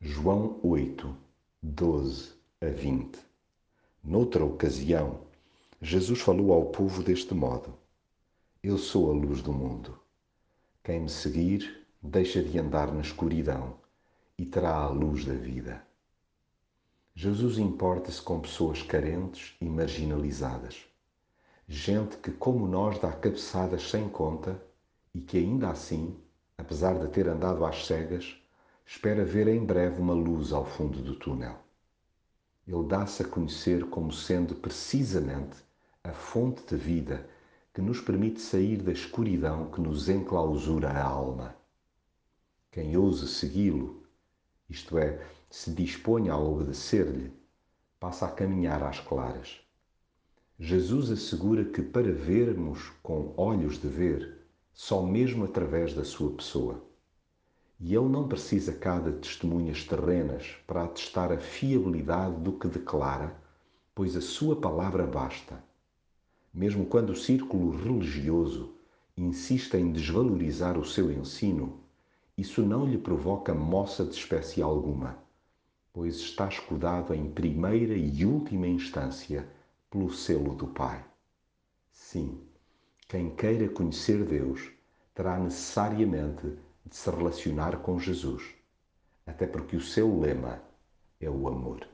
João 8, 12 a 20. Noutra ocasião, Jesus falou ao povo deste modo: Eu sou a luz do mundo. Quem me seguir deixa de andar na escuridão e terá a luz da vida. Jesus importa-se com pessoas carentes e marginalizadas. Gente que, como nós, dá cabeçadas sem conta e que, ainda assim, apesar de ter andado às cegas, espera ver em breve uma luz ao fundo do túnel. Ele dá-se a conhecer como sendo precisamente a fonte de vida que nos permite sair da escuridão que nos enclausura a alma. Quem ouse segui-lo, isto é, se disponha a obedecer-lhe, passa a caminhar às claras. Jesus assegura que para vermos com olhos de ver, só mesmo através da sua pessoa. E ele não precisa cá de testemunhas terrenas para atestar a fiabilidade do que declara, pois a sua palavra basta. Mesmo quando o círculo religioso insiste em desvalorizar o seu ensino, isso não lhe provoca moça de espécie alguma, pois está escudado em primeira e última instância pelo selo do Pai. Sim, quem queira conhecer Deus terá necessariamente de se relacionar com Jesus, até porque o seu lema é o amor.